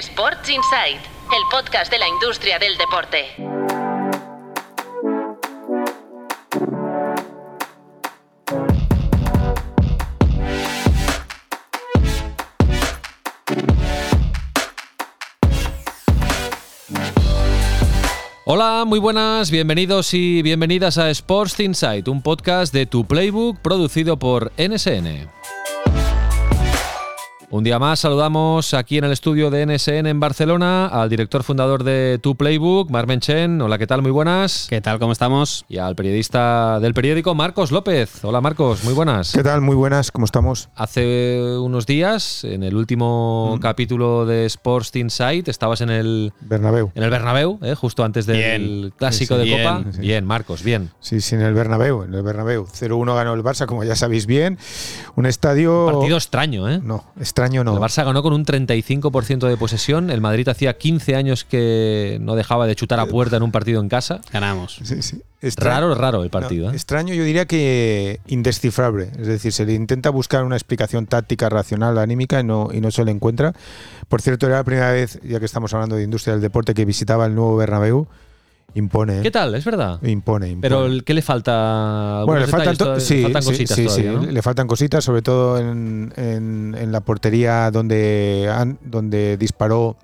Sports Insight, el podcast de la industria del deporte. Hola, muy buenas, bienvenidos y bienvenidas a Sports Insight, un podcast de Tu Playbook producido por NSN. Un día más saludamos aquí en el estudio de NSN en Barcelona al director fundador de Tu Playbook, Marmen Chen. Hola, ¿qué tal? Muy buenas. ¿Qué tal? ¿Cómo estamos? Y al periodista del periódico, Marcos López. Hola, Marcos, muy buenas. ¿Qué tal? Muy buenas, ¿cómo estamos? Hace unos días, en el último capítulo de Sports Insight, estabas en el Bernabéu. En el Bernabéu, ¿eh? justo antes del Bien. clásico Sí, de. Copa. Bien, sí. Bien, Marcos, bien. Sí, sí, en el Bernabéu, en el Bernabéu. 0-1 ganó el Barça, como ya sabéis bien. Un estadio... Partido extraño, ¿eh? No, extraño no. El Barça ganó con un 35% de posesión. El Madrid hacía 15 años que no dejaba de chutar a puerta en un partido en casa. Ganamos. Sí, sí. Extra- Raro, raro el no, partido. ¿eh? extraño, yo diría que indescifrable. Es decir, se le intenta buscar una explicación táctica, racional, anímica y no, y no se le encuentra. Por cierto, era la primera vez, ya que estamos hablando de industria del deporte, que visitaba el nuevo Bernabéu. Impone. ¿Qué tal? Es verdad. Impone, impone. Pero ¿qué le falta? Bueno, le ¿Algunos faltan, to- sí, faltan sí, cositas sí, todavía, sí, ¿no? le faltan cositas, sobre todo en, en- en la portería donde, donde disparó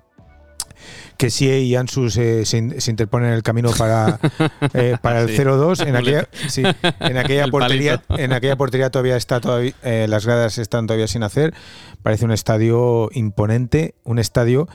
que sí y Ansu se, se in- se interponen en el camino para, eh, para el Sí. 0-2. En aquella, sí, en aquella El portería, en aquella portería todavía está todavía, eh, las gradas están todavía sin hacer. Parece un estadio imponente, un estadio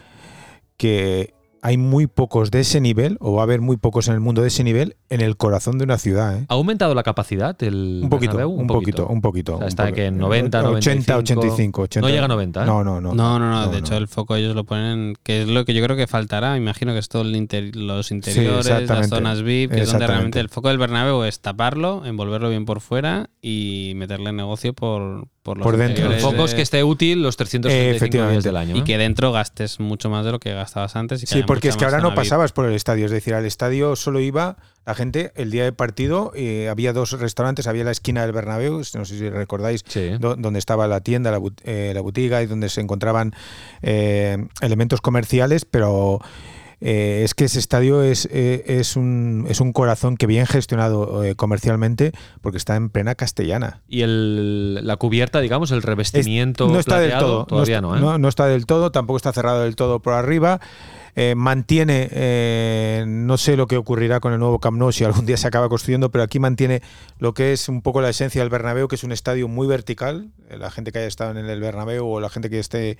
que hay muy pocos de ese nivel, o va a haber muy pocos en el mundo de ese nivel, en el corazón de una ciudad. ¿eh? ¿Ha aumentado la capacidad el Un poquito, Bernabéu? un poquito, un poquito. O sea, está que en 90, 80, 95. 85, 80. No llega a 90, ¿eh? No, no, no. No, no, no. de no, hecho, no. el foco ellos lo ponen, que es lo que yo creo que faltará. Imagino que es todo el inter- los interiores, las zonas VIP, que es donde realmente el foco del Bernabéu es taparlo, envolverlo bien por fuera y meterle negocio por, por los Por dentro. El es que esté útil los 365 días del año. y que dentro gastes mucho más de lo que gastabas antes. Y que Sí, porque es que ahora no pasabas por el estadio. Es decir, al estadio solo iba la gente el día de partido. eh, había dos restaurantes. Había la esquina del Bernabéu, no sé si recordáis, Sí. do- donde estaba la tienda, la, but- eh, la botiga y donde se encontraban eh, elementos comerciales, pero eh, es que ese estadio es, eh, es, un, es un corazón que bien gestionado eh, comercialmente porque está en plena castellana. Y el, la cubierta, digamos, el revestimiento no está del todo. todavía no, no, está, ¿eh? no está del todo, tampoco está cerrado del todo por arriba. Eh, mantiene, eh, no sé lo que ocurrirá con el nuevo Camp Nou si algún día se acaba construyendo, pero aquí mantiene lo que es un poco la esencia del Bernabéu, que es un estadio muy vertical. Eh, La gente que haya estado en el Bernabéu o la gente que esté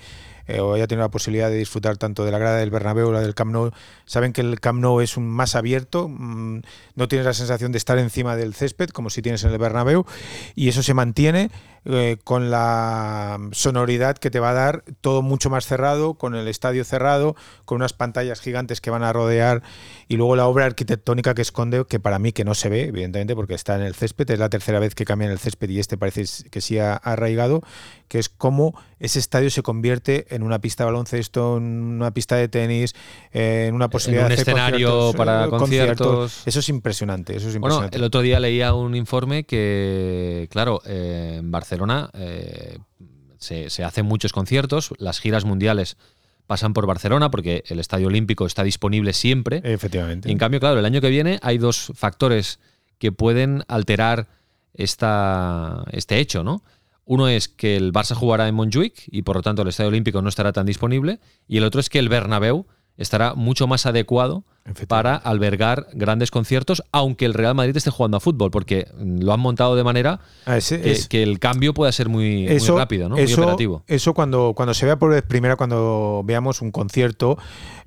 o haya tenido la posibilidad de disfrutar tanto de la grada del Bernabéu o la del Camp Nou, saben que el Camp Nou es un más abierto, mm, no tienes la sensación de estar encima del césped como si tienes en el Bernabéu y eso se mantiene eh, con la sonoridad que te va a dar todo mucho más cerrado, con el estadio cerrado, con unas pantallas gigantes que van a rodear y luego la obra arquitectónica que esconde, que para mí que no se ve, evidentemente, porque está en el césped, es la tercera vez que cambian el césped y este parece que sí ha arraigado, que es cómo ese estadio se convierte en una pista de baloncesto, en una pista de tenis, eh, en una posibilidad un de hacer escenario conciertos, para eh, conciertos. Eso es impresionante, eso es Bueno, impresionante. el otro día leía un informe que, claro, eh, en Barcelona eh, se, se hacen muchos conciertos, las giras mundiales pasan por Barcelona porque el Estadio Olímpico está disponible siempre. Efectivamente. Y en cambio, claro, el año que viene hay dos factores que pueden alterar esta, este hecho, ¿no? Uno es que el Barça jugará en Montjuic y por lo tanto el Estadio Olímpico no estará tan disponible. Y el otro es que el Bernabéu estará mucho más adecuado para albergar grandes conciertos, aunque el Real Madrid esté jugando a fútbol, porque lo han montado de manera Ah, ese- que, es- que el cambio pueda ser muy, rápido, ¿no? eso, muy operativo. eso cuando, cuando se vea por vez primera, cuando veamos un concierto,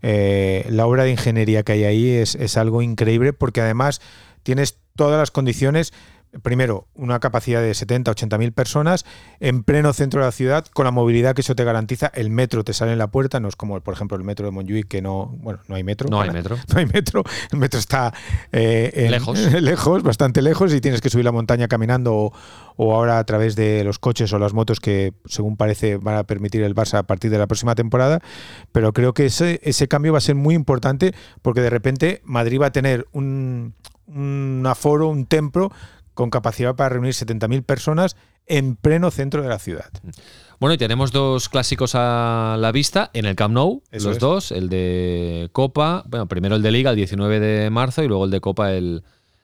eh, la obra de ingeniería que hay ahí es, es algo increíble porque además tienes todas las condiciones. Primero, una capacidad de 70, 80 mil personas en pleno centro de la ciudad, con la movilidad que eso te garantiza. El metro te sale en la puerta, no es como, por ejemplo, el metro de Montjuic, que no, bueno, no hay metro. No hay metro. No hay metro. El metro está eh, en- Lejos. lejos, bastante lejos, y tienes que subir la montaña caminando o, o ahora a través de los coches o las motos que, según parece, van a permitir el Barça a partir de la próxima temporada. Pero creo que ese, ese cambio va a ser muy importante porque de repente Madrid va a tener un, un aforo, un templo con capacidad para reunir 70.000 personas en pleno centro de la ciudad. Bueno, y tenemos dos clásicos a la vista en el Camp Nou, Eso los es. dos, el de Copa, bueno, primero el de Liga el 19 de marzo y luego el de Copa el,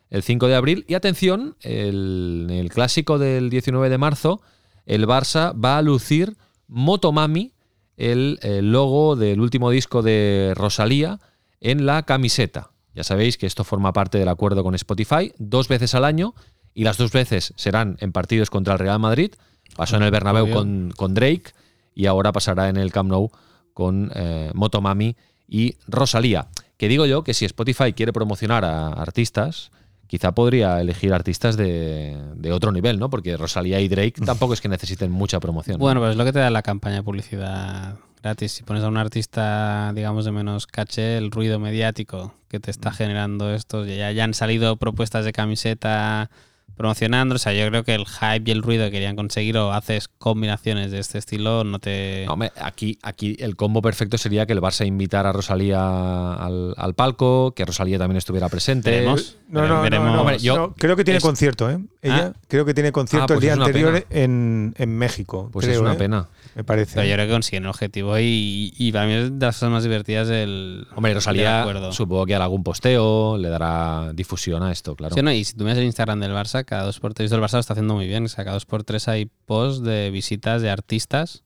el 5 de abril. Y atención, el, el clásico del 19 de marzo, el Barça va a lucir Motomami, el, el logo del último disco de Rosalía, en la camiseta. Ya sabéis que esto forma parte del acuerdo con Spotify, dos veces al año, y las dos veces serán en partidos contra el Real Madrid. Pasó en el Bernabéu con, con Drake y ahora pasará en el Camp Nou con eh, Motomami y Rosalía. Que digo yo que si Spotify quiere promocionar a artistas, quizá podría elegir artistas de, de otro nivel, ¿no? Porque Rosalía y Drake tampoco es que necesiten mucha promoción. ¿no? Bueno, pues es lo que te da la campaña de publicidad gratis. Si pones a un artista, digamos, de menos caché, el ruido mediático que te Mm. está generando esto, ya, ya han salido propuestas de camiseta promocionando, o sea, yo creo que el hype y el ruido que querían conseguir o haces combinaciones de este estilo, no te... No, hombre, aquí, aquí el combo perfecto sería que el Barça invitara a Rosalía al, al palco, que Rosalía también estuviera presente. Veremos. No, no, Veremos. no, no, Hombre, yo- no, creo que tiene es- concierto, ¿eh? Ella Ah. creo que tiene concierto Ah, el pues día es una anterior en, en México. Pues creo, es una ¿eh? pena. Me parece. Pero yo creo que consiguen el objetivo y, y para mí es de las cosas más divertidas el... Hombre, el Rosalía acuerdo. supongo que hará algún posteo, le dará difusión a esto, claro. Sí, no, y si tú miras el Instagram del Barça, cada dos por tres, el Barça lo está haciendo muy bien. O sea, cada dos por tres hay posts de visitas de artistas.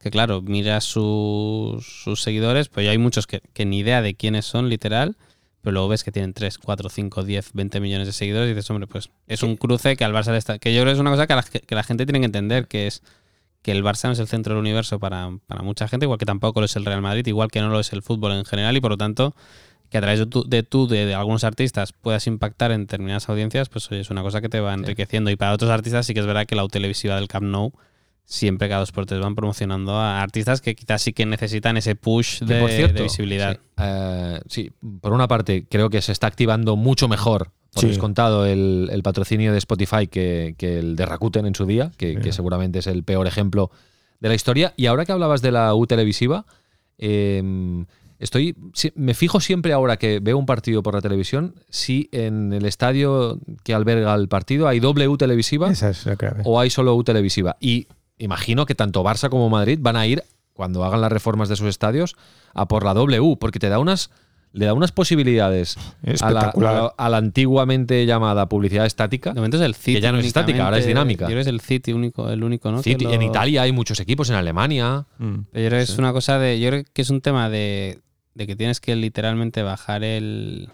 Que claro, miras sus, sus seguidores, pues ya hay muchos que, que ni idea de quiénes son, literal. Pero luego ves que tienen 3, 4, 5, 10, 20 millones de seguidores y dices, hombre, pues es un cruce que al Barça le está. Que yo creo que es una cosa que la, que la gente tiene que entender, que es que el Barça no es el centro del universo para, para mucha gente, igual que tampoco lo es el Real Madrid, igual que no lo es el fútbol en general, y por lo tanto, que a través de tú, de, tú, de, de algunos artistas, puedas impactar en determinadas audiencias, pues oye, es una cosa que te va enriqueciendo. Y para otros artistas sí que es verdad que la televisiva del Camp Nou siempre cada dos por tres van promocionando a artistas que quizás sí que necesitan ese push de, por cierto, de visibilidad. Sí, eh, sí, por una parte, creo que se está activando mucho mejor, por Sí. descontado, el, el patrocinio de Spotify que, que el de Rakuten en su día, que, seguramente es el peor ejemplo de la historia. Y ahora que hablabas de la U televisiva, eh, estoy, me fijo siempre ahora que veo un partido por la televisión, si en el estadio que alberga el partido hay doble U televisiva Esa es la clave. o hay solo U televisiva. Y imagino que tanto Barça como Madrid van a ir, cuando hagan las reformas de sus estadios, a por la W, porque te da unas, le da unas posibilidades a la, Espectacular. a la- a la antiguamente llamada publicidad estática. De momento es el City. ya no es estática, ahora es dinámica. Yo creo que es el City único, el único, ¿no? Sí, Que En Italia hay muchos equipos, en Alemania. Mm. Pero yo creo que es una cosa de. Yo creo que es un tema de, de que tienes que literalmente bajar el.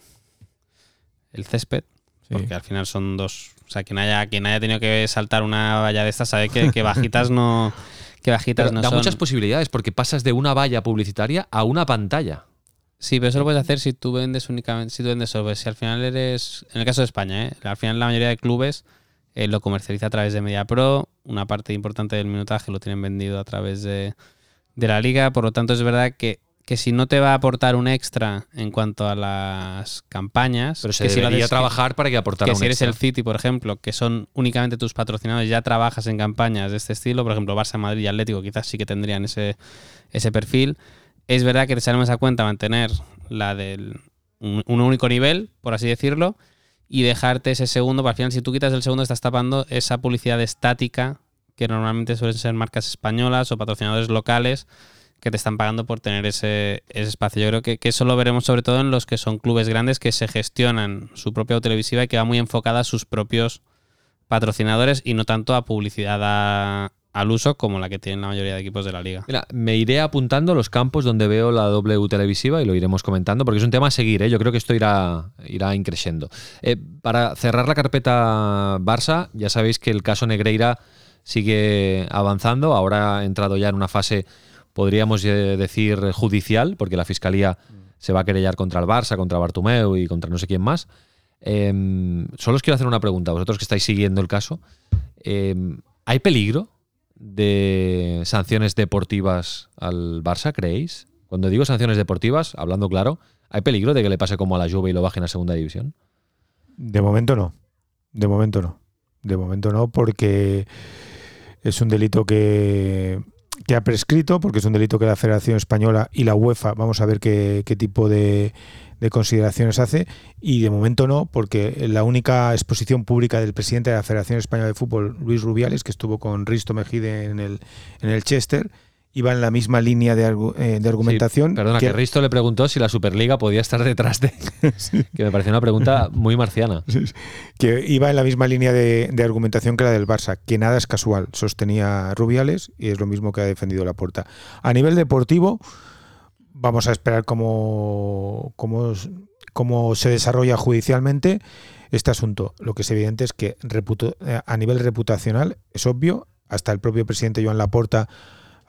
el césped. Sí. Porque al final son dos. O sea, quien haya, quien haya tenido que saltar una valla de estas sabe que, que bajitas no. Que bajitas Pero no da son. muchas posibilidades porque pasas de una valla publicitaria a una pantalla. Sí, pero eso lo puedes hacer si tú vendes únicamente, si tú vendes software. Si al final eres, en el caso de España, ¿eh? al final la mayoría de clubes eh, lo comercializa a través de Media Pro, una parte importante del minutaje lo tienen vendido a través de, de la liga, por lo tanto es verdad que, que si no te va a aportar un extra en cuanto a las campañas, Pero se que si lo haces- trabajar para que aportara que un si eres el City, por ejemplo, que son únicamente tus patrocinadores, ya trabajas en campañas de este estilo, por ejemplo, Barça, Madrid y Atlético quizás sí que tendrían ese, ese perfil. Es verdad que te sale más a cuenta mantener la del un, un único nivel, por así decirlo, y dejarte ese segundo, para al final si tú quitas el segundo estás tapando esa publicidad estática que normalmente suelen ser marcas españolas o patrocinadores locales que te están pagando por tener ese, espacio. Yo creo que, eso lo veremos sobre todo en los que son clubes grandes que se gestionan su propia televisiva y que va muy enfocada a sus propios patrocinadores y no tanto a publicidad al uso como la que tienen la mayoría de equipos de la liga. Mira, me iré apuntando los campos donde veo la W televisiva y lo iremos comentando porque es un tema a seguir, ¿eh? yo creo que esto irá, irá increciendo. Eh, para cerrar la carpeta Barça, ya sabéis que el caso Negreira sigue avanzando, ahora ha entrado ya en una fase, podríamos eh, decir, judicial, porque la Fiscalía se va a querellar contra el Barça, contra Bartumeu y contra no sé quién más. Eh, solo os quiero hacer una pregunta, vosotros que estáis siguiendo el caso. Eh, ¿Hay peligro de sanciones deportivas al Barça, creéis? Cuando digo sanciones deportivas, hablando claro, ¿hay peligro de que le pase como a la Juve y lo bajen a segunda división? De momento no. De momento no. De momento no, porque es un delito que, que ha prescrito, porque es un delito que la Federación Española y la UEFA, vamos a ver qué, qué tipo de, de consideraciones hace. Y de momento no, porque la única exposición pública del presidente de la Federación Española de Fútbol, Luis Rubiales, que estuvo con Risto Mejide en el, en el Chester, iba en la misma línea de, eh, de argumentación. perdona, que, Risto le preguntó si la Superliga podía estar detrás de. Que me pareció una pregunta muy marciana. Que iba en la misma línea de, de, argumentación que la del Barça, que nada es casual, sostenía Rubiales y es lo mismo que ha defendido la puerta. A nivel deportivo vamos a esperar cómo, cómo, cómo se desarrolla judicialmente este asunto. Lo que es evidente es que eh, a nivel reputacional es obvio, hasta el propio presidente Joan Laporta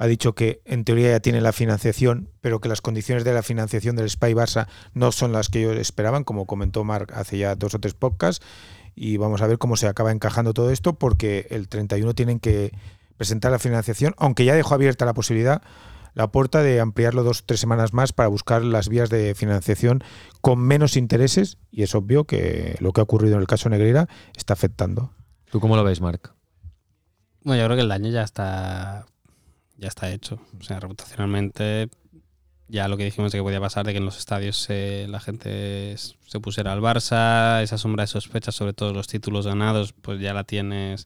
ha dicho que en teoría ya tiene la financiación, pero que las condiciones de la financiación del Spy Barça no son las que ellos esperaban, como comentó Marc hace ya dos o tres podcasts. Y vamos a ver cómo se acaba encajando todo esto, porque el 31 tienen que presentar la financiación, aunque ya dejó abierta la posibilidad la puerta de ampliarlo dos o tres semanas más para buscar las vías de financiación con menos intereses y es obvio que lo que ha ocurrido en el caso Negreira está afectando. ¿Tú cómo lo ves, Marc? Bueno, yo creo que el daño ya está ya está hecho. O sea, reputacionalmente ya lo que dijimos de que podía pasar de que en los estadios la gente se pusiera al Barça, esa sombra de sospecha sobre todos los títulos ganados, pues ya la tienes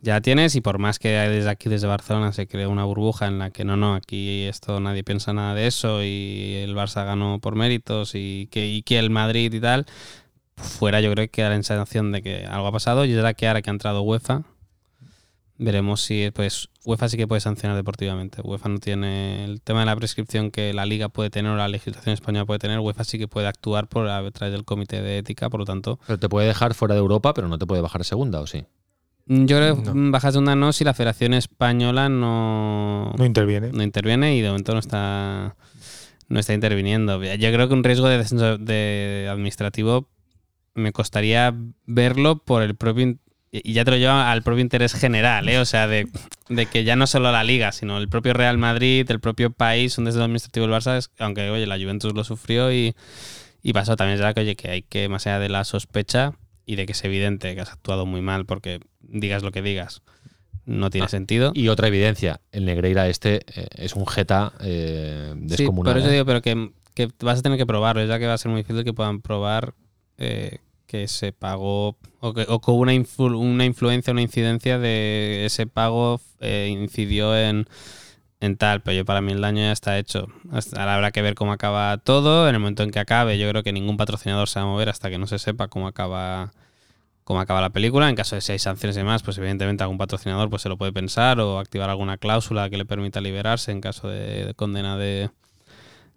ya tienes y por más que desde aquí, desde Barcelona, se cree una burbuja en la que no, no, aquí esto nadie piensa nada de eso y el Barça ganó por méritos y que, que el Madrid y tal, fuera yo creo que da la sensación de que algo ha pasado y es la que ahora que ha entrado UEFA, veremos si pues UEFA sí que puede sancionar deportivamente. UEFA no tiene el tema de la prescripción que la liga puede tener o la legislación española puede tener. UEFA sí que puede actuar por a través del comité de ética, por lo tanto. Pero te puede dejar fuera de Europa, pero no te puede bajar a segunda, ¿o sí? Mm, yo creo que bajas de una no si la Federación Española no, no interviene. No interviene y de momento no está no está interviniendo. Yo creo que un riesgo de descenso de administrativo me costaría verlo por el propio y ya te lo lleva al propio interés general, ¿eh? o sea, de, que ya no solo la liga, sino el propio Real Madrid, el propio país, un desde administrativo del Barça, aunque oye, la Juventus lo sufrió y, y pasó también ya que oye, que hay que, más allá de la sospecha, y de que es evidente que has actuado muy mal porque digas lo que digas, no tiene ah, sentido. Y otra evidencia, el Negreira este eh, es un jeta eh, descomunal. Sí, por eso ¿eh? digo, pero que, que, vas a tener que probarlo, ya que va a ser muy difícil que puedan probar eh, que se pagó o que, o una, una influencia, una incidencia de ese pago incidió en en tal, pero yo para mí el daño ya está hecho. Ahora habrá que ver cómo acaba todo. En el momento en que acabe, yo creo que ningún patrocinador se va a mover hasta que no se sepa cómo acaba cómo acaba la película. En caso de si hay sanciones y demás, pues evidentemente algún patrocinador pues se lo puede pensar o activar alguna cláusula que le permita liberarse en caso de, condena de,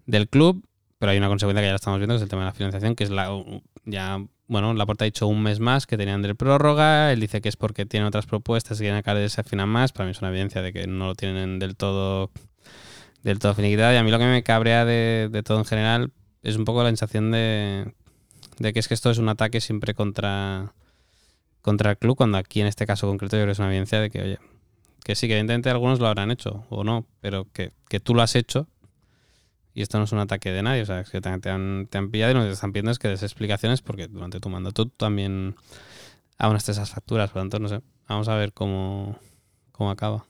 del club. Pero hay una consecuencia que ya estamos viendo, que es el tema de la financiación, que es la ya bueno, la puerta ha dicho un mes más que tenían de prórroga. Él dice que es porque tiene otras propuestas y quieren acabar de ese final más. Para mí es una evidencia de que no lo tienen del todo del todo finiquitado. Y a mí lo que me cabrea de, todo en general es un poco la sensación de, de, que es que esto es un ataque siempre contra, contra el club, cuando aquí en este caso concreto yo creo que es una evidencia de que, oye, que sí, que evidentemente algunos lo habrán hecho o no, pero que, que tú lo has hecho y esto no es un ataque de nadie, o sea, es que te, han, te han pillado y te están pidiendo es que des explicaciones porque durante tu mandato tú también abonaste esas facturas, por lo tanto, no sé, vamos a ver cómo, cómo acaba.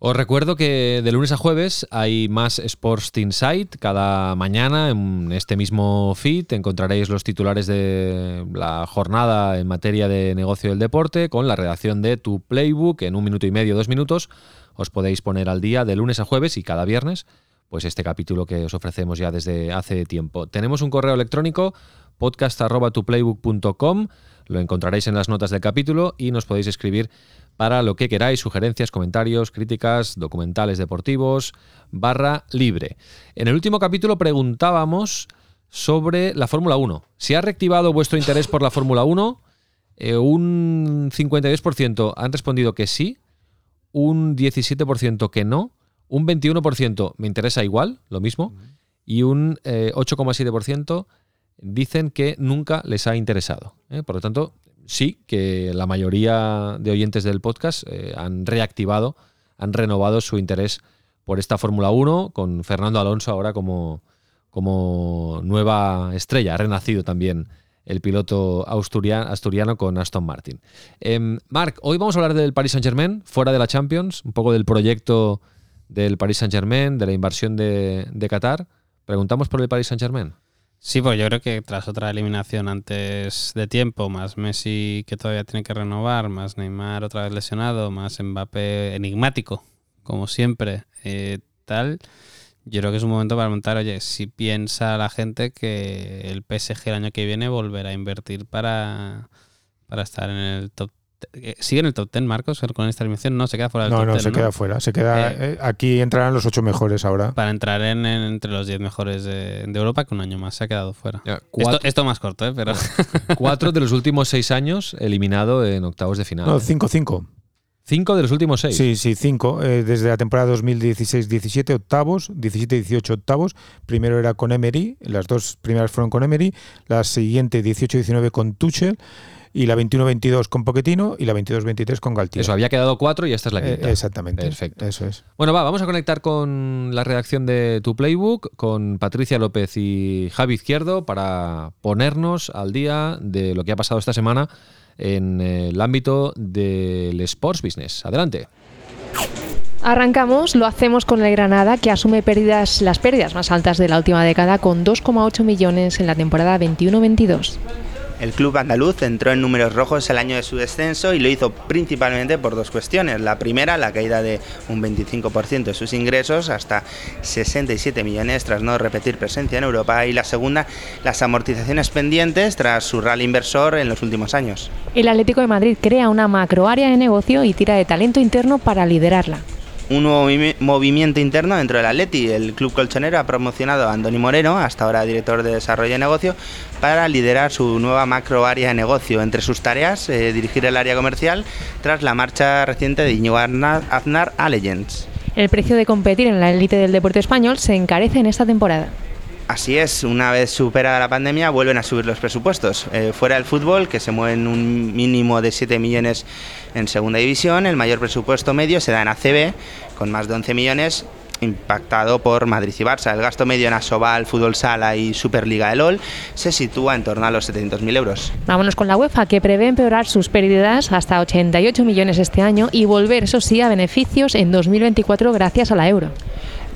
Os recuerdo que de lunes a jueves hay más Sports Insight. Cada mañana en este mismo feed encontraréis los titulares de la jornada en materia de negocio del deporte con la redacción de tu playbook en un minuto y medio, dos minutos. Os podéis poner al día de lunes a jueves y cada viernes pues este capítulo que os ofrecemos ya desde hace tiempo. Tenemos un correo electrónico podcast.tuplaybook.com, lo encontraréis en las notas del capítulo y nos podéis escribir para lo que queráis, sugerencias, comentarios, críticas, documentales deportivos, barra libre. En el último capítulo preguntábamos sobre la Fórmula 1. Si ha reactivado vuestro interés por la Fórmula 1, eh, un 52% han respondido que sí, un 17% que no, un 21% me interesa igual, lo mismo, y un 8,7% eh, dicen que nunca les ha interesado. ¿eh? Por lo tanto, sí que la mayoría de oyentes del podcast eh, han reactivado, han renovado su interés por esta Fórmula 1, con Fernando Alonso ahora como, como nueva estrella. Ha renacido también el piloto asturiano, asturiano con Aston Martin. Eh, Marc, hoy vamos a hablar del Paris Saint-Germain, fuera de la Champions, un poco del proyecto del Paris Saint-Germain, de la inversión de, Qatar. ¿Preguntamos por el Paris Saint-Germain? Sí, pues yo creo que tras otra eliminación antes de tiempo, más Messi que todavía tiene que renovar, más Neymar otra vez lesionado, más Mbappé enigmático, como siempre, eh, tal, yo creo que es un momento para preguntar, oye, si piensa la gente que el PSG el año que viene volverá a invertir para, para estar en el top ¿Sigue en el top 10, Marcos, con esta eliminación? No, se queda fuera del No, top no, 10, se queda fuera. Se queda, Eh, eh, aquí entrarán los ocho mejores ahora. Para entrar en, en- entre los 10 mejores de, de Europa, que un año más se ha quedado fuera. Ya, Esto, cuatro, esto más corto, ¿eh? Pero cuatro de los últimos seis años eliminado en octavos de final. No, 5-5. Cinco de los últimos seis. Sí, sí, 5. desde la temporada 2016-17, octavos, 17-18 octavos. Primero era con Emery, las dos primeras fueron con Emery, la siguiente 18-19 con Tuchel y la 21-22 con Pochettino y la 22-23 con Galtier. Eso, había quedado cuatro y esta es la Eh, quinta. exactamente. Perfecto. Eso es. Bueno, va, vamos a conectar con la redacción de Tu Playbook, con Patricia López y Javi Izquierdo para ponernos al día de lo que ha pasado esta semana en el ámbito del sports business. Adelante. Arrancamos, lo hacemos con el Granada, que asume pérdidas, las pérdidas más altas de la última década, con 2,8 millones en la temporada 21-22. El club andaluz entró en números rojos el año de su descenso y lo hizo principalmente por dos cuestiones. La primera, la caída de un 25% de sus ingresos hasta 67 millones tras no repetir presencia en Europa y la segunda, las amortizaciones pendientes tras su rally inversor en los últimos años. El Atlético de Madrid crea una macroárea de negocio y tira de talento interno para liderarla. Un nuevo movi- movimiento interno dentro del Atleti. El club colchonero ha promocionado a Andoni Moreno, hasta ahora director de desarrollo de negocio, para liderar su nueva macro área de negocio. Entre sus tareas, eh, dirigir el área comercial tras la marcha reciente de Iñigo Aznar a Legends. El precio de competir en la élite del deporte español se encarece en esta temporada. Así es, una vez superada la pandemia vuelven a subir los presupuestos. Eh, fuera del fútbol, que se mueven un mínimo de 7 millones en segunda división, el mayor presupuesto medio se da en ACB, con más de 11 millones, impactado por Madrid y Barça. El gasto medio en Asobal, Fútbol Sala y Superliga de LOL se sitúa en torno a los 700.000 euros. Vámonos con la UEFA, que prevé empeorar sus pérdidas hasta 88 millones este año y volver, eso sí, a beneficios en 2024 gracias a la euro.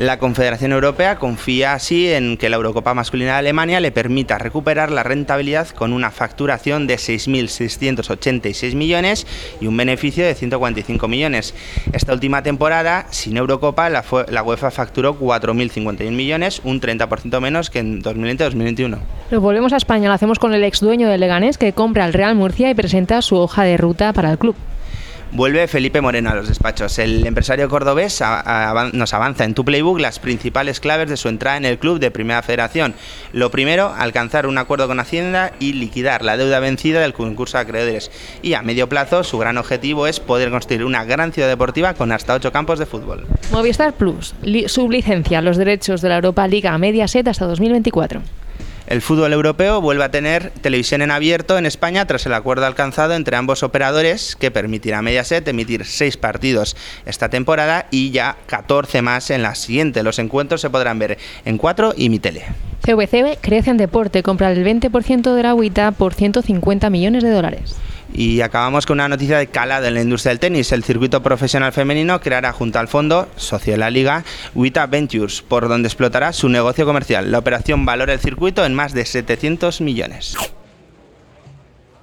La Confederación Europea confía así en que la Eurocopa masculina de Alemania le permita recuperar la rentabilidad con una facturación de 6.686 millones y un beneficio de 145 millones. Esta última temporada, sin Eurocopa, la, UEFA facturó 4.051 millones, un 30% menos que en 2020-2021. Lo volvemos a España, lo hacemos con el ex dueño del Leganés que compra al Real Murcia y presenta su hoja de ruta para el club. Vuelve Felipe Moreno a los despachos. El empresario cordobés nos avanza en tu playbook las principales claves de su entrada en el club de Primera Federación. Lo primero, alcanzar un acuerdo con Hacienda y liquidar la deuda vencida del concurso de acreedores. Y a medio plazo, su gran objetivo es poder construir una gran ciudad deportiva con hasta ocho campos de fútbol. Movistar Plus li- sublicencia los derechos de la Europa Liga a Mediaset hasta 2024. El fútbol europeo vuelve a tener televisión en abierto en España tras el acuerdo alcanzado entre ambos operadores que permitirá a Mediaset emitir seis partidos esta temporada y ya 14 más en la siguiente. Los encuentros se podrán ver en 4 y Mi Tele. CVC crece en deporte, compra el 20% de la agüita por 150 millones de dólares. Y acabamos con una noticia de calado en la industria del tenis. El circuito profesional femenino creará junto al fondo, socio de la liga, Wita Ventures, por donde explotará su negocio comercial. La operación valora el circuito en más de 700 millones.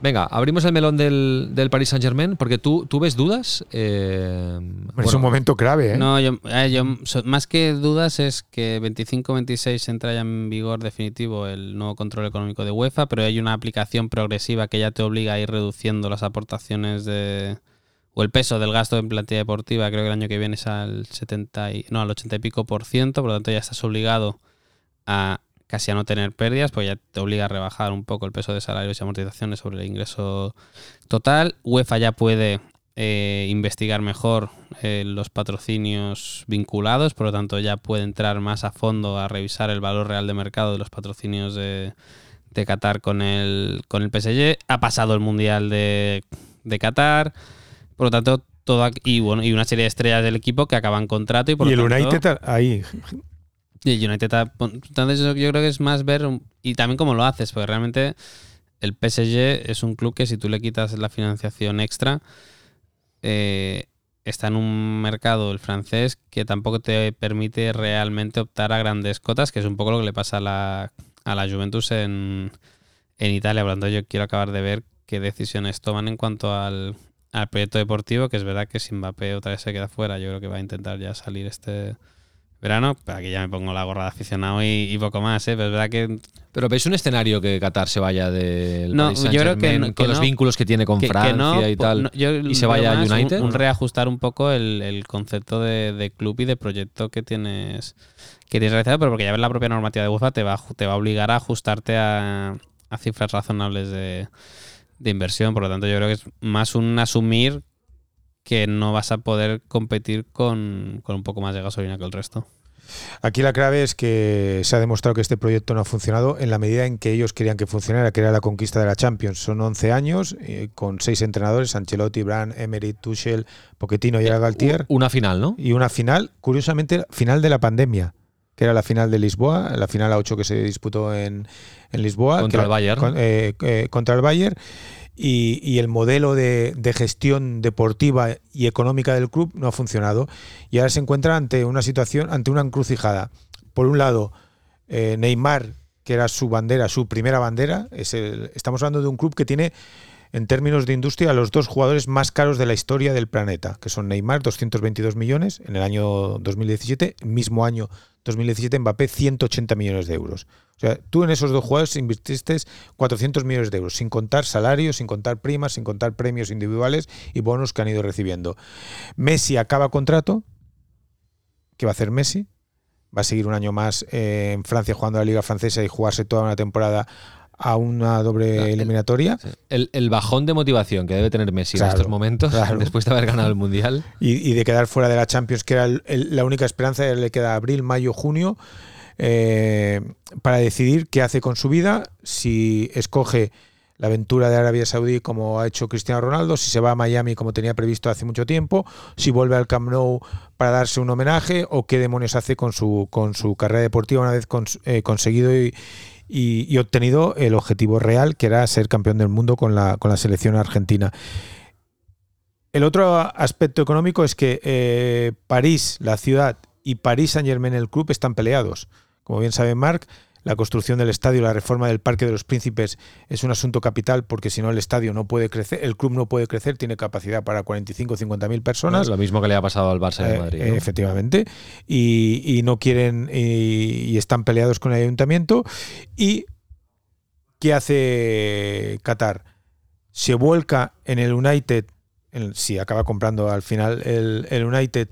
Venga, abrimos el melón del, del Paris Saint Germain, porque tú, tú ves dudas. Eh, es un momento clave. ¿eh? No, yo, eh, yo- más que dudas es que 25-26 entra ya en vigor definitivo el nuevo control económico de UEFA, pero hay una aplicación progresiva que ya te obliga a ir reduciendo las aportaciones de o el peso del gasto en plantilla deportiva. Creo que el año que viene es al 70 y, no al 80 y pico por ciento, por lo tanto ya estás obligado a casi a no tener pérdidas, pues ya te obliga a rebajar un poco el peso de salarios y amortizaciones sobre el ingreso total. UEFA ya puede eh, investigar mejor eh, los patrocinios vinculados, por lo tanto ya puede entrar más a fondo a revisar el valor real de mercado de los patrocinios de, de Qatar con el, con el PSG. Ha pasado el Mundial de, de Qatar, por lo tanto, todo aquí- y bueno, y una serie de estrellas del equipo que acaban contrato y por y el tanto, United ahí. Y el United entonces yo creo que es más ver y también cómo lo haces, porque realmente el PSG es un club que si tú le quitas la financiación extra, eh, está en un mercado, el francés, que tampoco te permite realmente optar a grandes cotas, que es un poco lo que le pasa a la, a la Juventus en, en Italia. Por lo tanto, yo quiero acabar de ver qué decisiones toman en cuanto al, al proyecto deportivo, que es verdad que si Mbappé otra vez se queda fuera, yo creo que va a intentar ya salir este verano, aquí ya me pongo la gorra de aficionado y, y poco más, ¿eh? pero es verdad que Pero ¿ves un escenario que Qatar se vaya del No, Paris yo creo que con los no. vínculos que tiene con que- que Francia no, y tal yo y se vaya a más un- United? Un, reajustar un poco el, el concepto de, de club y de proyecto que tienes que tienes realizado, pero porque ya ves la propia normativa de UEFA te va, te va a obligar a ajustarte a, a cifras razonables de, de inversión. Por lo tanto, yo creo que es más un asumir que no vas a poder competir con, con un poco más de gasolina que el resto. Aquí la clave es que se ha demostrado que este proyecto no ha funcionado en la medida en que ellos querían que funcionara, que era la conquista de la Champions. Son 11 años eh, con seis entrenadores, Ancelotti, Brand, Emery, Tuchel, Pochettino y ahora Galtier, Una final, ¿no? y una final, curiosamente, final de la pandemia, que era la final de Lisboa, la final a 8 que se disputó en, en Lisboa. Contra que el era- Bayern. con- eh, eh, contra el Bayern. Y, y el modelo de, gestión deportiva y económica del club no ha funcionado. Y ahora se encuentra ante una situación, ante una encrucijada. Por un lado, eh, Neymar, que era su bandera, su primera bandera, es el- estamos hablando de un club que tiene en términos de industria, los dos jugadores más caros de la historia del planeta, que son Neymar, 222 millones en el año 2017, el mismo año 2017 Mbappé, 180 millones de euros. O sea, tú en esos dos jugadores invirtiste 400 millones de euros, sin contar salarios, sin contar primas, sin contar premios individuales y bonos que han ido recibiendo. Messi acaba contrato, ¿qué va a hacer Messi? Va a seguir un año más eh, en Francia jugando a la Liga Francesa y jugarse toda una temporada a una doble Claro, eliminatoria. El, el bajón de motivación que debe tener Messi Claro, en estos momentos, claro. después de haber ganado el Mundial. y, y de quedar fuera de la Champions, que era el- el- la única esperanza, le queda abril, mayo, junio, eh, para decidir qué hace con su vida, si escoge la aventura de Arabia Saudí como ha hecho Cristiano Ronaldo, si se va a Miami como tenía previsto hace mucho tiempo, si vuelve al Camp Nou para darse un homenaje o qué demonios hace con su, con su carrera deportiva una vez cons- eh, conseguido y, y- obtenido el objetivo real, que era ser campeón del mundo con la, con la selección argentina. El otro aspecto económico es que eh, París, la ciudad, y París Saint Germain, el club, están peleados. Como bien sabe Marc, la construcción del estadio, la reforma del Parque de los Príncipes es un asunto capital porque si no el estadio no puede crecer, el club no puede crecer, tiene capacidad para 45 o 50 mil personas. Lo mismo que le ha pasado al Barça de Eh, Madrid. ¿no? efectivamente. Y, y no quieren y, y están peleados con el ayuntamiento. ¿Y qué hace Qatar? Se vuelca en el United, en- si acaba comprando al final el, el United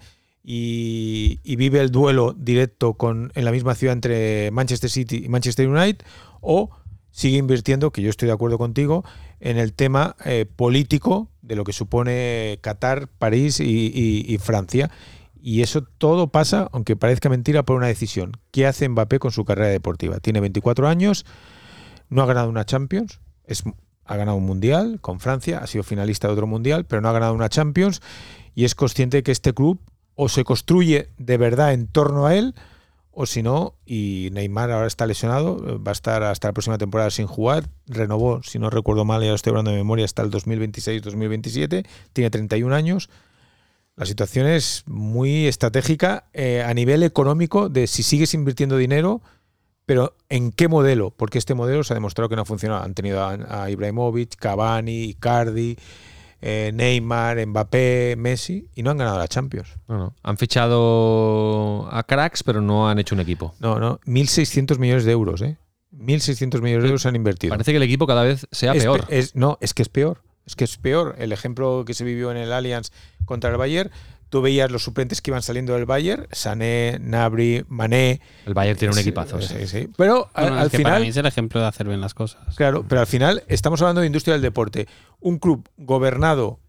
y, vive el duelo directo con, en la misma ciudad entre Manchester City y Manchester United, o sigue invirtiendo, que yo estoy de acuerdo contigo, en el tema eh, político de lo que supone Qatar, París y, Francia. Y eso todo pasa, aunque parezca mentira, por una decisión. ¿Qué hace Mbappé con su carrera deportiva? Tiene 24 años, no ha ganado una Champions, ha ganado un Mundial con Francia, ha sido finalista de otro Mundial, pero no ha ganado una Champions y es consciente que este club o se construye de verdad en torno a él o si no, y Neymar ahora está lesionado, eh, va a estar hasta la próxima temporada sin jugar, renovó, si no recuerdo mal, ya lo estoy hablando de memoria, hasta el 2026-2027, tiene 31 años. La situación es muy estratégica eh, a nivel económico de si sigues invirtiendo dinero, pero ¿en qué modelo? Porque este modelo se ha demostrado que no ha funcionado. Han tenido a, a Ibrahimovic, Cavani, Icardi, eh, Neymar, Mbappé, Messi y no han ganado la Champions. No, no. Han fichado a cracks, pero no han hecho un equipo. No, no, 1.600 millones de euros, ¿eh? 1.600 millones de euros han invertido. Parece que el equipo cada vez sea Es peor. pe- es- no, es que es peor. Es que es peor. El ejemplo que se vivió en el Allianz contra el Bayern, tú veías los suplentes que iban saliendo del Bayern, Sané, Nabri, Mané. El Bayern tiene un Sí, equipazo. sí. sí, sí. Pero al, Bueno, es al que para final, mí es el ejemplo de hacer bien las cosas. claro, pero al final estamos hablando de industria del deporte. Un club gobernado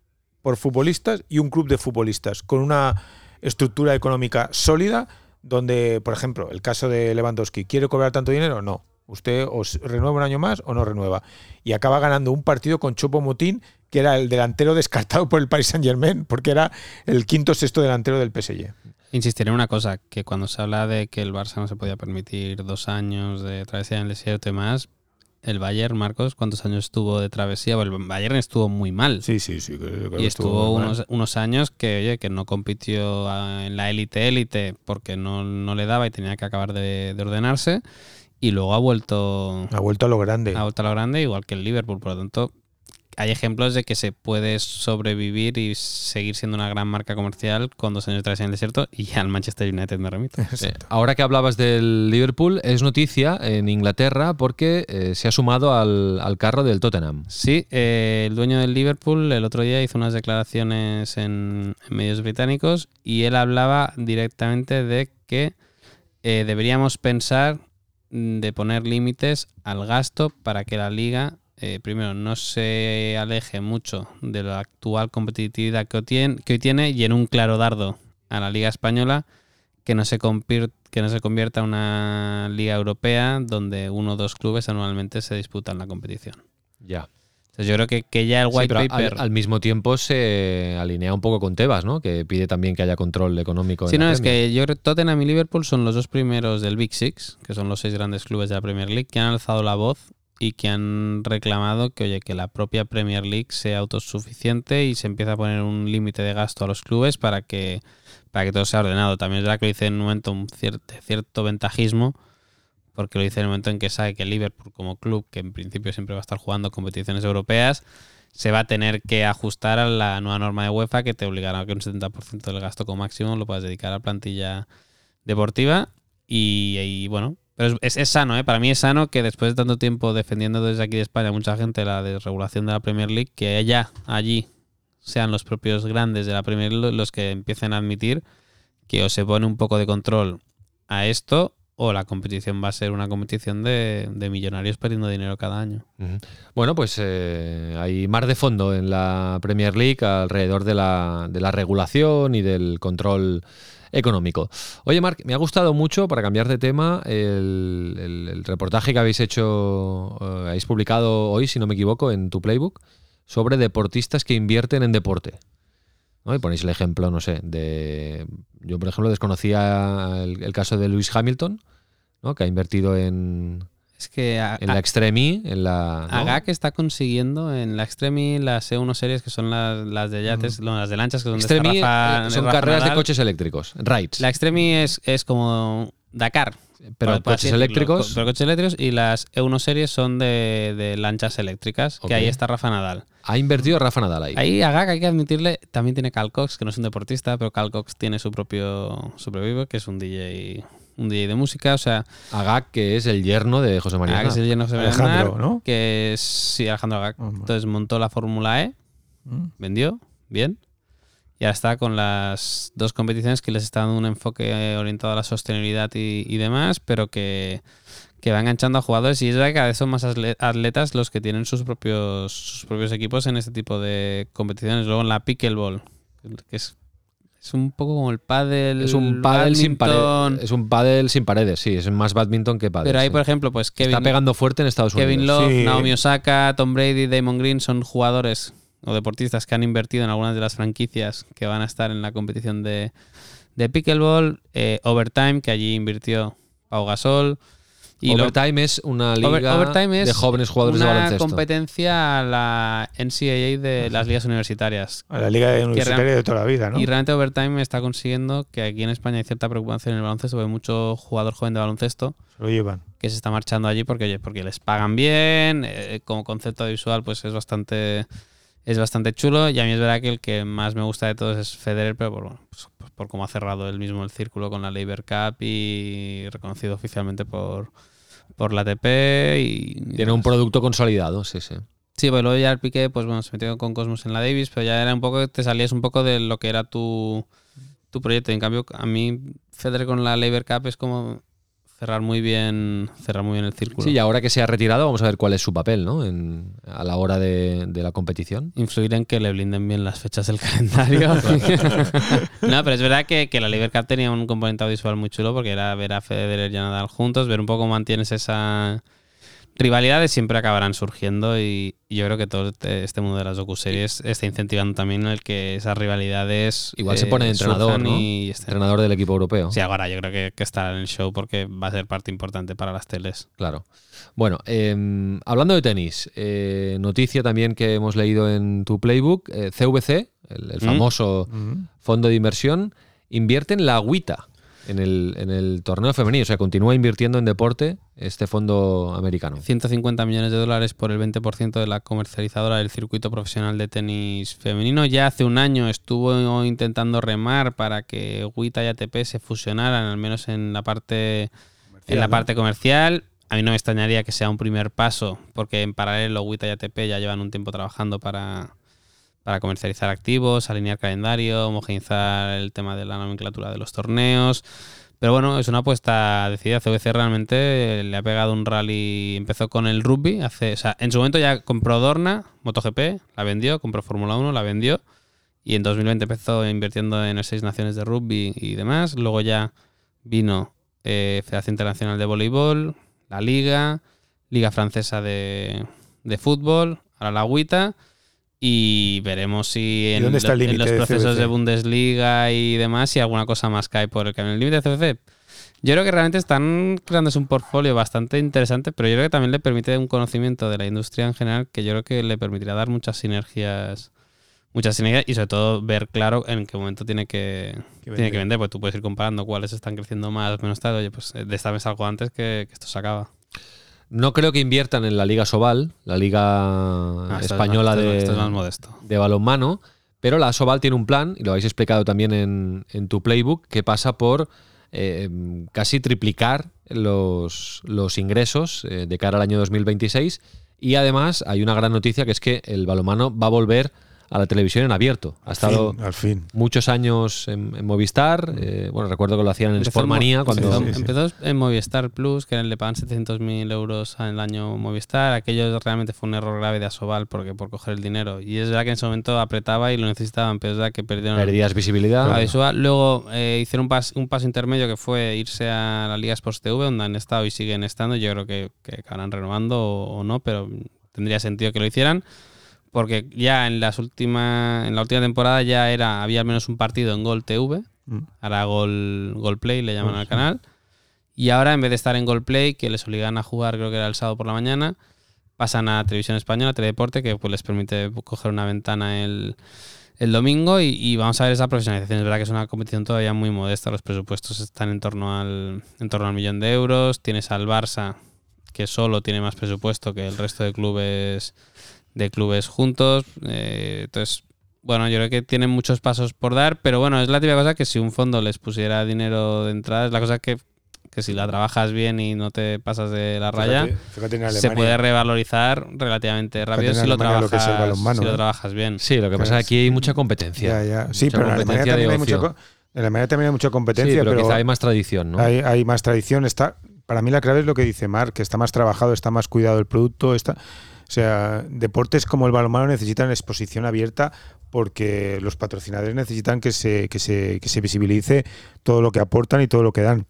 por futbolistas y un club de futbolistas con una estructura económica sólida donde, por ejemplo, el caso de Lewandowski, ¿quiere cobrar tanto dinero? No. Usted os renueva un año más o no renueva. Y acaba ganando un partido con Chopo Motín, que era el delantero descartado por el Paris Saint Germain, porque era el quinto sexto delantero del PSG. Insistiré en una cosa, que cuando se habla de que el Barça no se podía permitir dos años de travesía en el desierto y demás, el Bayern, Marcos, ¿cuántos años estuvo de travesía? Bueno, el Bayern estuvo muy mal. Sí, sí, sí. creo que y estuvo unos, unos años que, oye, que no compitió en la élite élite porque no, no le daba y tenía que acabar de, de ordenarse. Y luego ha vuelto, Ha vuelto a lo grande. ha vuelto a lo grande, igual que el Liverpool. Por lo tanto, hay ejemplos de que se puede sobrevivir y seguir siendo una gran marca comercial con dos años travesía en el desierto. Y ya al Manchester United me remito. Eh, ahora que hablabas del Liverpool, es noticia en Inglaterra porque eh, se ha sumado al, al carro del Tottenham. Sí, eh, el dueño del Liverpool el otro día hizo unas declaraciones en, en medios británicos y él hablaba directamente de que eh, deberíamos pensar de poner límites al gasto para que la liga, eh, primero, no se aleje mucho de la actual competitividad que hoy tiene, y en un claro dardo a la liga española que no se que no se convierta en una liga europea donde uno o dos clubes anualmente se disputan la competición. Ya. Yo creo que, que ya el white paper... al, mismo tiempo se alinea un poco con Tebas, ¿no? Que pide también que haya control económico. en Sí, la no, es Premier. que yo creo que Tottenham y Liverpool son los dos primeros del Big Six, que son los seis grandes clubes de la Premier League, que han alzado la voz y que han reclamado que, oye, que la propia Premier League sea autosuficiente y se empieza a poner un límite de gasto a los clubes para que, para que todo sea ordenado. También es verdad que lo dice en un momento un cier- de cierto ventajismo, porque lo dice en el momento en que sabe que Liverpool como club, que en principio siempre va a estar jugando competiciones europeas, se va a tener que ajustar a la nueva norma de UEFA que te obligará a que un 70% del gasto como máximo lo puedas dedicar a plantilla deportiva. Y, bueno, pero es, es- es sano, ¿eh? Para mí es sano que después de tanto tiempo defendiendo desde aquí de España mucha gente la desregulación de la Premier League, que allá, allí, sean los propios grandes de la Premier League los que empiecen a admitir que o se pone un poco de control a esto o la competición va a ser una competición de, millonarios perdiendo dinero cada año. Bueno, pues eh, hay mar de fondo en la Premier League alrededor de la, de la regulación y del control económico. Oye, Marc, me ha gustado mucho, para cambiar de tema, el reportaje que habéis hecho, eh, habéis publicado hoy, si no me equivoco, en tu playbook, sobre deportistas que invierten en deporte. ¿No? Y ponéis el ejemplo, no sé, de. Yo, por ejemplo, desconocía el, el caso de Lewis Hamilton, ¿no? que ha invertido en, Es que a- en la Extreme, en la. ¿no? Está consiguiendo en la Extreme las E1 series que son las, las de yates, no, las de lanchas que son de Extreme Rafa- eh, son Rafa carreras de coches eléctricos, rides. La Extreme es, es como Dakar. Pero coches decirlo, eléctricos. co- Pero coches eléctricos y las E1 series son de, de lanchas eléctricas, que ahí está Rafa Nadal. Ha invertido Rafa Nadal ahí. Ahí Agak hay que admitirle, también tiene Cal Cox, que no es un deportista, pero Cal Cox tiene su propio, su propio vivo, que es un DJ, un DJ de música, o sea, Agag, que es el yerno de José María. Agak es Aznar. el lleno de Alejandro, Aznar, ¿no? que es sí, Alejandro Agak. Hombre. Entonces montó la Fórmula E, Mm. vendió, bien. Y ahora está con las dos competiciones que les está dando un enfoque orientado a la sostenibilidad y, y demás, pero que, que va enganchando a jugadores. Y es verdad que cada vez son más atle- atletas los que tienen sus propios, sus propios equipos en este tipo de competiciones. Luego en la pickleball, que es, es un poco como el pádel. Es un pádel sin paredes. Es un pádel sin paredes, sí. Es más badminton que pádel. Pero ahí, sí. por ejemplo, pues Kevin, Está pegando fuerte en Estados Kevin Unidos. Love, Sí. Naomi Osaka, Tom Brady, Damon Green son jugadores o deportistas que han invertido en algunas de las franquicias que van a estar en la competición de, de pickleball. Eh, Overtime, que allí invirtió Pau Gasol. Y lo- Overtime es una liga Over- Overtime es de jóvenes jugadores de una baloncesto. competencia a la NCAA de las ligas universitarias. A la Liga Universitaria de toda la vida, ¿no? Y realmente Overtime está consiguiendo que aquí en España hay cierta preocupación en el baloncesto, porque hay mucho jugador joven de baloncesto Se lo llevan. que se está marchando allí porque, oye, porque les pagan bien, eh, como concepto visual pues es bastante es bastante chulo y a mí es verdad que el que más me gusta de todos es Federer, pero por, bueno, pues, pues por cómo ha cerrado él mismo el círculo con la Labor Cup y reconocido oficialmente por, por la ATP y... y Tiene un producto consolidado, sí, sí. Sí, pues luego ya el Piqué, pues bueno, se metió con Cosmos en la Davis, pero ya era un poco, te salías un poco de lo que era tu, tu proyecto. En cambio, a mí Federer con la Labor Cup es como cerrar muy bien, cerrar muy bien el círculo. Sí, y ahora que se ha retirado, vamos a ver cuál es su papel, ¿no? En- a la hora de, de la competición. influir en que le blinden bien las fechas del calendario. no, pero es verdad que, que la Liber Cup tenía un componente visual muy chulo porque era ver a Federer y a Nadal juntos, ver un poco cómo mantienes esa rivalidades siempre acabarán surgiendo y, yo creo que todo este, este mundo de las docuseries está incentivando también el que esas rivalidades Igual se pone de eh, entrenador, surjan ¿no? y. Entrenador del equipo europeo. Sí, ahora yo creo que, que estará en el show porque va a ser parte importante para las teles. Claro. Bueno, eh, hablando de tenis, eh, noticia también que hemos leído en tu playbook, eh, CVC, el, el Mm. famoso Mm. fondo de inversión, invierte en la agüita en el, en el torneo femenino, o sea, continúa invirtiendo en deporte este fondo americano. 150 millones de dólares por el 20% de la comercializadora del circuito profesional de tenis femenino. Ya hace un año estuvo intentando remar para que WTA y ATP se fusionaran, al menos en la parte, en la ¿no? parte comercial. A mí no me extrañaría que sea un primer paso, porque en paralelo WTA y ATP ya llevan un tiempo trabajando para, para comercializar activos, alinear calendario, homogeneizar el tema de la nomenclatura de los torneos. Pero bueno, es una apuesta decidida. CVC realmente le ha pegado un rally. Empezó con el rugby. Hace, o sea, en su momento ya compró Dorna, MotoGP, la vendió, compró Fórmula 1, la vendió. Y en 2020 empezó invirtiendo en las seis naciones de rugby y demás. Luego ya vino eh, Federación Internacional de Voleibol, la Liga, Liga Francesa de, de Fútbol, ahora la Agüita. Y veremos si en, dónde está el lo- en límite los procesos de Bundesliga y demás, si alguna cosa más cae por el camino. El límite de CVC, yo creo que realmente están creándose un portfolio bastante interesante, pero yo creo que también le permite un conocimiento de la industria en general que yo creo que le permitirá dar muchas sinergias muchas sinergias y sobre todo ver claro en qué momento tiene que, Que tiene que vender, pues tú puedes ir comparando cuáles están creciendo más, menos tal, oye, pues de esta vez algo antes que, que esto se acaba. No creo que inviertan en la Liga Sobal, la Liga Ah, es española más- de, es balonmano, pero la Sobal tiene un plan, y lo habéis explicado también en, en tu playbook, que pasa por eh, casi triplicar los, los ingresos eh, de cara al año 2026. Y además hay una gran noticia que es que el balonmano va a volver a la televisión en abierto. Ha estado fin, al fin. muchos años en, en Movistar. eh, bueno, recuerdo que lo hacían en Empezó Sportmanía cuando. empezó, Sí, sí. empezó en Movistar Plus, que le pagan 700.000 euros al año Movistar. Aquello realmente fue un error grave de Asobal porque por coger el dinero. Y es verdad que en ese momento apretaba y lo necesitaban, pero es verdad que perdieron Perdías visibilidad. visual. Luego eh, hicieron un, pas- un paso intermedio que fue irse a la Liga Sports TV, donde han estado y siguen estando. Yo creo que, que acabarán renovando o, o no, pero tendría sentido que lo hicieran. Porque ya en las últimas, en la última temporada ya era, había al menos un partido en Gol TV. Mm. Ahora Gol, Gol Play le llaman Oh, al sí. canal. Y ahora, en vez de estar en Gol Play, que les obligan a jugar, creo que era el sábado por la mañana, pasan a Televisión Española, Teledeporte, que pues les permite coger una ventana el, el domingo y, y vamos a ver esa profesionalización. Es verdad que es una competición todavía muy modesta, los presupuestos están en torno al, en torno al millón de euros. Tienes al Barça, que solo tiene más presupuesto que el resto de clubes de clubes juntos. Eh, entonces, bueno, yo creo que tienen muchos pasos por dar, pero bueno, es la típica cosa que si un fondo les pusiera dinero de entrada, es la cosa que, que si la trabajas bien y no te pasas de la raya, Fíjate, fíjate en se puede revalorizar relativamente rápido si lo, que trabajas, balonmano, si lo trabajas bien. Sí, lo que pasa es que aquí hay mucha competencia. Ya, ya. Sí, Mucha pero en Alemania competencia también hay en Alemania también hay mucha Sí, competencia, pero, pero, quizá hay más tradición, ¿no? hay, hay más tradición. Está, para mí la clave es lo que dice Marc, que está más trabajado, está más cuidado el producto. Está, o sea, deportes como el balonmano necesitan exposición abierta porque los patrocinadores necesitan que se, que se, que se visibilice todo lo que aportan y todo lo que dan.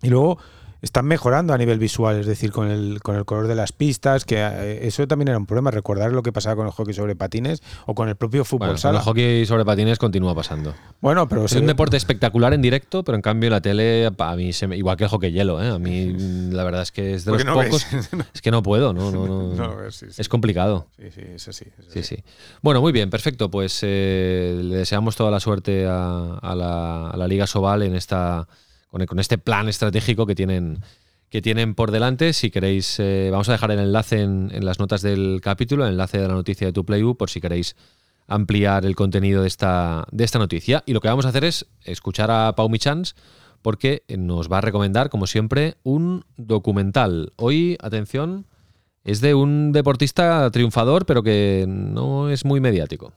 Y luego están mejorando a nivel visual, es decir, con el, con el color de las pistas, que eh, eso también era un problema, recordar lo que pasaba con el hockey sobre patines o con el propio fútbol Bueno, sala. el hockey sobre patines continúa pasando. Bueno, pero Es se- un deporte espectacular en directo, pero en cambio la tele, a mí, se me- igual que el hockey hielo, ¿eh? a mí la verdad es que es de los no pocos. ves. Es que no puedo, no, no, no. No, a ver, sí, sí. Es complicado. Sí, sí, es así. es Sí, sí. Bueno, muy bien, perfecto. Pues eh, le deseamos toda la suerte a, a la, a la Liga Sobal en esta, con, este plan estratégico que tienen, que tienen por delante. Si queréis, eh, vamos a dejar el enlace en, las notas del capítulo, el enlace de la noticia de tu Playbook, por si queréis ampliar el contenido de esta, de esta noticia. Y lo que vamos a hacer es escuchar a Pau Michans porque nos va a recomendar, como siempre, un documental. Hoy, atención, es de un deportista triunfador, pero que no es muy mediático.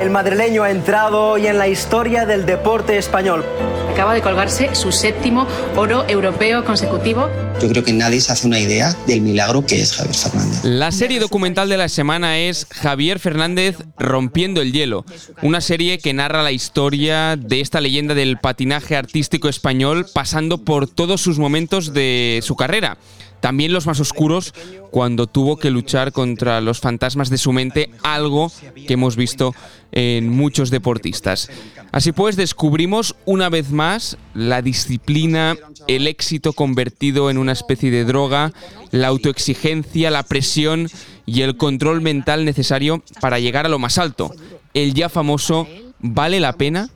El madrileño ha entrado hoy en la historia del deporte español. Acaba de colgarse su séptimo oro europeo consecutivo. Yo creo que nadie se hace una idea del milagro que es Javier Fernández. La serie documental de la semana es Javier Fernández Rompiendo el Hielo, una serie que narra la historia de esta leyenda del patinaje artístico español pasando por todos sus momentos de su carrera, también los más oscuros cuando tuvo que luchar contra los fantasmas de su mente, algo que hemos visto en muchos deportistas. Así pues, descubrimos una vez más la disciplina, el éxito convertido en una especie de droga, la autoexigencia, la presión y el control mental necesario para llegar a lo más alto. El ya famoso ¿Vale la pena?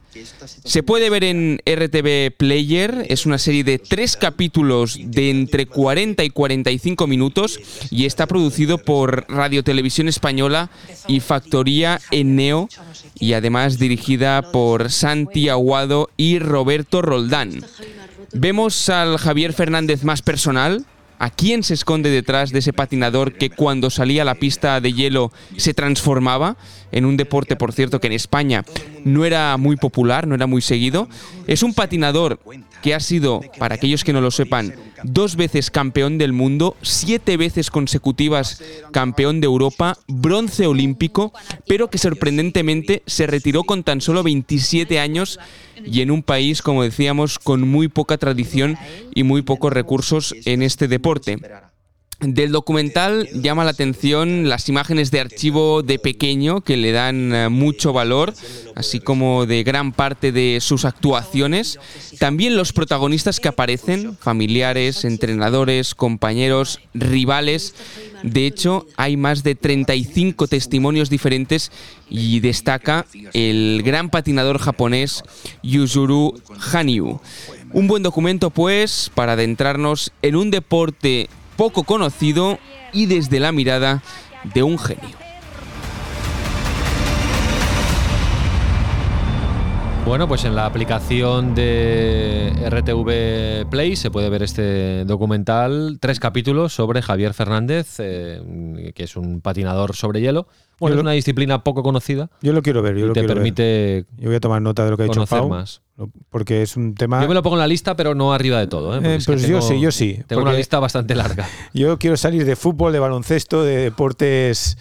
Se puede ver en RTV Player, es una serie de tres capítulos de entre 40 y 45 minutos y está producido por Radio Televisión Española y Factoría Neo y además dirigida por Santi Aguado y Roberto Roldán. Vemos al Javier Fernández más personal, a quién se esconde detrás de ese patinador que cuando salía a la pista de hielo se transformaba en un deporte, por cierto, que en España no era muy popular, no era muy seguido. Es un patinador que ha sido, para aquellos que no lo sepan, dos veces campeón del mundo, siete veces consecutivas campeón de Europa, bronce olímpico, pero que sorprendentemente se retiró con tan solo 27 años y en un país, como decíamos, con muy poca tradición y muy pocos recursos en este deporte. Del documental llama la atención las imágenes de archivo de pequeño que le dan eh, mucho valor, así como de gran parte de sus actuaciones. También los protagonistas que aparecen, familiares, entrenadores, compañeros, rivales. De hecho, hay más de 35 testimonios diferentes y destaca el gran patinador japonés Yuzuru Hanyu. Un buen documento, pues, para adentrarnos en un deporte poco conocido y desde la mirada de un genio. Bueno, pues en la aplicación de RTV Play se puede ver este documental, tres capítulos sobre Javier Fernández, eh, que es un patinador sobre hielo. Bueno, Yo es lo- una disciplina poco conocida. Yo lo quiero ver, yo y lo te quiero ver. permite Yo voy a tomar nota de lo que ha dicho Pau, más. porque es un tema... Yo me lo pongo en la lista, pero no arriba de todo. ¿eh? Eh, pues yo tengo- sí, yo sí, Tengo una lista bastante larga. Yo quiero salir de fútbol, de baloncesto, de deportes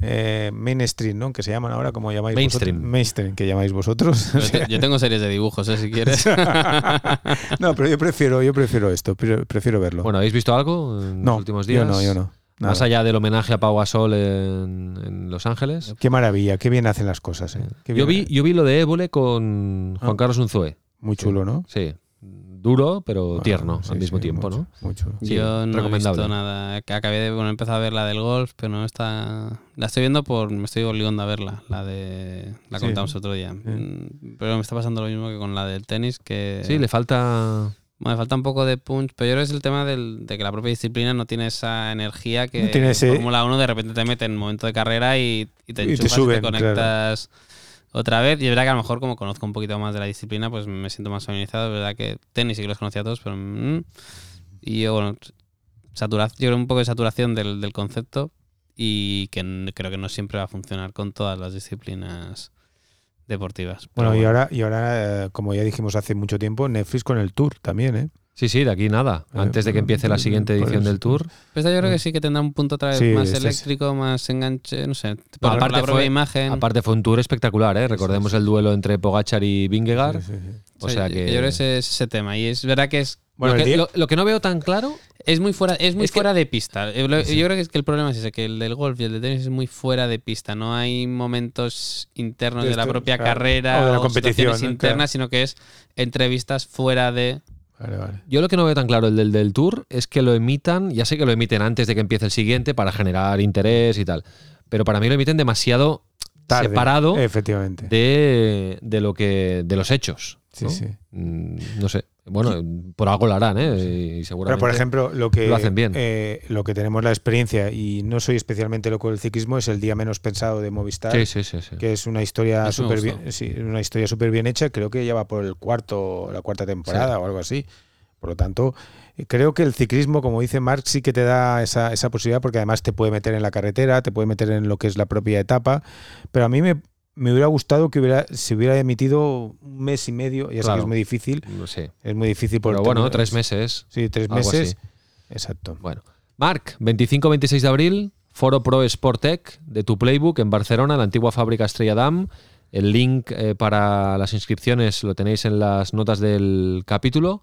eh, mainstream, ¿no? Que se llaman ahora, como llamáis Mainstream. vosotros. Mainstream, que llamáis vosotros. Yo, te- yo tengo series de dibujos, ¿eh? si quieres. no, pero yo prefiero, yo prefiero esto, pre- prefiero verlo. Bueno, ¿habéis visto algo en No, los últimos yo días? no, yo no. Nada. Más allá del homenaje a Pau Gasol en, en Los Ángeles. Qué maravilla, qué bien hacen las cosas. ¿eh? Qué Yo vi, yo vi lo de Évole con Juan Ah. Carlos Unzué. Muy chulo, ¿no? Sí. Duro, pero tierno sí, al mismo sí, tiempo, mucho, ¿no? Mucho. Sí, yo no he recomendable. visto nada. Que Acabé de bueno, empezar a ver la del golf, pero no está. La estoy viendo por. Me estoy obligando a verla. La de. La Sí. contamos otro día. Mm, Pero me está pasando lo mismo que con la del tenis, que. Sí, le falta. Bueno, me falta un poco de punch, pero yo creo que es el tema del- de que la propia disciplina no tiene esa energía que No tiene ese- Fórmula 1 de repente te mete en un momento de carrera y, y te Y te enchufas suben, y te conectas otra vez. Y es verdad que a lo mejor como conozco un poquito más de la disciplina, pues me siento más familiarizado. Es verdad que tenis sí que los conocía a todos, pero... mm, y yo, bueno, saturación, yo creo un poco de saturación del, del concepto y que creo que no siempre va a funcionar con todas las disciplinas deportivas. Pero Bueno, y ahora, y ahora eh, como ya dijimos hace mucho tiempo, Netflix con el Tour también, ¿eh? Sí, sí, de aquí nada. Eh, Antes de que empiece la siguiente por edición del Tour. Pues yo creo que sí que tendrá un punto otra vez Sí, más este eléctrico, más enganche, no sé. Aparte, la propia fue, imagen. aparte fue un tour espectacular, ¿eh? Recordemos el duelo entre Pogachar y Vingegaard. Sí, sí, sí. O sea yo- que. Yo creo que ese es ese tema. Y es verdad que es. Bueno, lo, que, día- lo- lo que no veo tan claro. Es muy fuera, es muy Es que- fuera de pista. Eh, Yo creo que, es que el problema es ese, que el del golf y el de tenis es muy fuera de pista. No hay momentos internos De de, la esto, propia claro. carrera O de la o competición, internas, Claro. sino que es entrevistas fuera de. Vale, vale. Yo lo que no veo tan claro el del, del Tour es que lo emitan, ya sé que lo emiten antes de que empiece el siguiente para generar interés y tal, pero para mí lo emiten demasiado Tarde, separado Efectivamente. de, de lo que de los hechos. Sí, ¿no? sí. Mm, no sé. Bueno, por algo lo harán, ¿eh? Y Pero seguramente. por ejemplo, lo que lo hacen bien. eh, lo que tenemos la experiencia y no soy especialmente loco del ciclismo es el día menos pensado de Movistar, Sí, sí, sí. sí. que es una historia súper bien, sí, una historia súper bien hecha. Creo que ya va por el cuarto, la cuarta temporada o algo así. Por lo tanto, creo que el ciclismo, como dice Mark, sí que te da esa, esa posibilidad porque además te puede meter en la carretera, te puede meter en lo que es la propia etapa. Pero a mí me, me hubiera gustado que hubiera, se hubiera emitido un mes y medio. Ya sé que Claro. es muy difícil. No sé. Es muy difícil por Pero el bueno, tema- tres meses. Sí, tres meses. así. Exacto. Bueno. Marc, 25-26 de abril, Foro Pro Sportec de tu Playbook en Barcelona, la antigua fábrica Estrella Damm. El link eh, para las inscripciones lo tenéis en las notas del capítulo.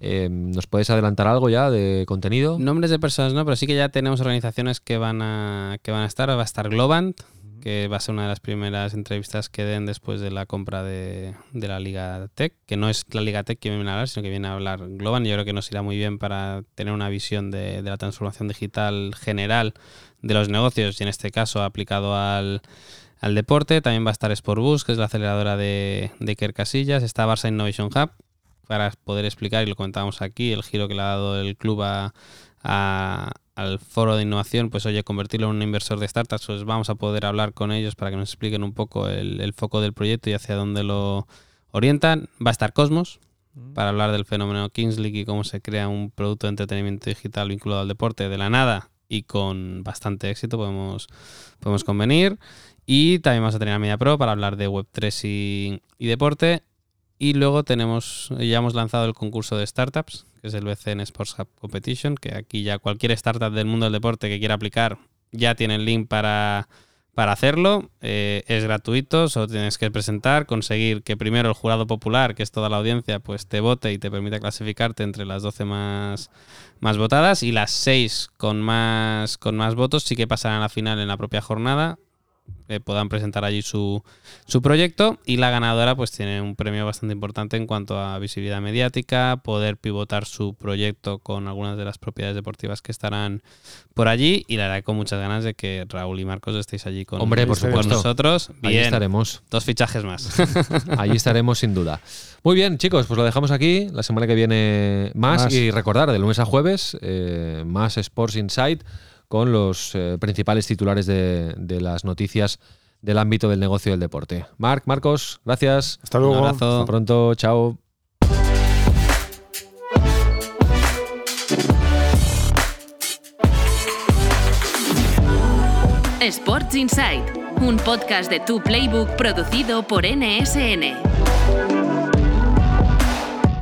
Eh, ¿Nos puedes adelantar algo ya de contenido? Nombres de personas no, pero sí que ya tenemos organizaciones que van a, que van a estar. Va a estar Globant, que va a ser una de las primeras entrevistas que den después de la compra de, de la Liga Tech, que no es la Liga Tech que viene a hablar, sino que viene a hablar Globant. Yo creo que nos irá muy bien para tener una visión de, de la transformación digital general de los negocios y en este caso aplicado al, al deporte. También va a estar Sportbus, que es la aceleradora de, de Casillas. Está Barça Innovation Hub, para poder explicar, y lo comentábamos aquí, el giro que le ha dado el club a- al foro de innovación, pues oye, convertirlo en un inversor de startups, pues vamos a poder hablar con ellos para que nos expliquen un poco el, el foco del proyecto y hacia dónde lo orientan. Va a estar Cosmos, para hablar del fenómeno Kingsley y cómo se crea un producto de entretenimiento digital vinculado al deporte de la nada y con bastante éxito, podemos, podemos convenir. Y también vamos a tener a Media Pro para hablar de Web3 y, y deporte. Y luego tenemos, ya hemos lanzado el concurso de startups, que es el BCN Sports Hub Competition, que aquí ya cualquier startup del mundo del deporte que quiera aplicar ya tiene el link para, para hacerlo. Eh, es gratuito, solo tienes que presentar, conseguir que primero el jurado popular, que es toda la audiencia, pues te vote y te permita clasificarte entre las 12 más, más votadas y las 6 con más, con más votos sí que pasarán a la final en la propia jornada puedan presentar allí su, su proyecto y la ganadora pues tiene un premio bastante importante en cuanto a visibilidad mediática, poder pivotar su proyecto con algunas de las propiedades deportivas que estarán por allí y la verdad con muchas ganas de que Raúl y Marcos estéis allí con, Hombre, por con supuesto. nosotros. Allí estaremos. dos fichajes más. Allí estaremos sin duda. Muy bien, chicos, pues lo dejamos aquí. La semana que viene más. Más. Y recordar, de lunes a jueves, eh, más Sports Insight con los eh, principales titulares de, de las noticias del ámbito del negocio del deporte. Marc, Marcos, gracias. Hasta luego. Un abrazo. Hasta pronto. Chao. Sports Insight, un podcast de Tu Playbook producido por NSN.